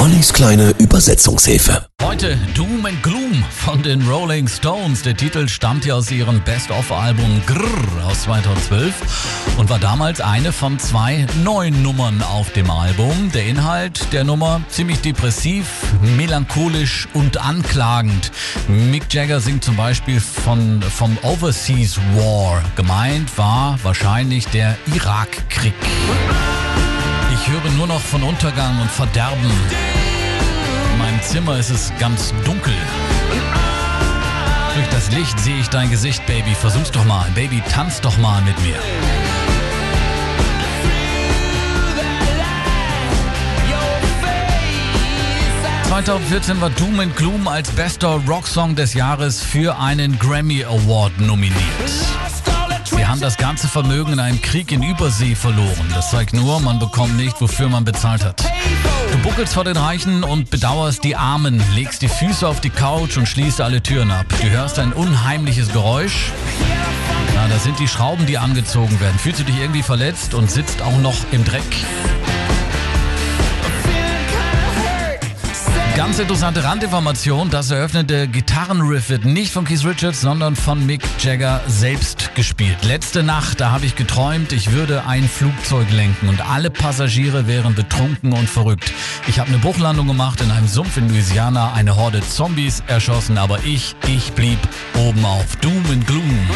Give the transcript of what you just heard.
Ollis kleine Übersetzungshilfe. Heute Doom and Gloom von den Rolling Stones. Der Titel stammt ja aus ihrem Best-of-Album Grrr aus 2012 und war damals eine von zwei neuen Nummern auf dem Album. Der Inhalt der Nummer ziemlich depressiv, melancholisch und anklagend. Mick Jagger singt zum Beispiel von, vom Overseas War. Gemeint war wahrscheinlich der Irakkrieg. Noch von Untergang und Verderben. In meinem Zimmer ist es ganz dunkel. Durch das Licht sehe ich dein Gesicht, Baby. Versuch's doch mal. Baby, tanz doch mal mit mir. ...2014 war Doom and Gloom als bester Rocksong des Jahres für einen Grammy Award nominiert. Haben das ganze Vermögen in einem Krieg in Übersee verloren. Das zeigt nur, man bekommt nicht, wofür man bezahlt hat. Du buckelst vor den Reichen und bedauerst die Armen, legst die Füße auf die Couch und schließt alle Türen ab. Du hörst ein unheimliches Geräusch. Na, das sind die Schrauben, die angezogen werden. Fühlst du dich irgendwie verletzt und sitzt auch noch im Dreck? Ganz interessante Randinformation, das eröffnete Gitarrenriff wird nicht von Keith Richards, sondern von Mick Jagger selbst gespielt. Letzte Nacht, da habe ich geträumt, ich würde ein Flugzeug lenken und alle Passagiere wären betrunken und verrückt. Ich habe eine Bruchlandung gemacht in einem Sumpf in Louisiana, eine Horde Zombies erschossen, aber ich, ich blieb oben auf. Doom and Gloom.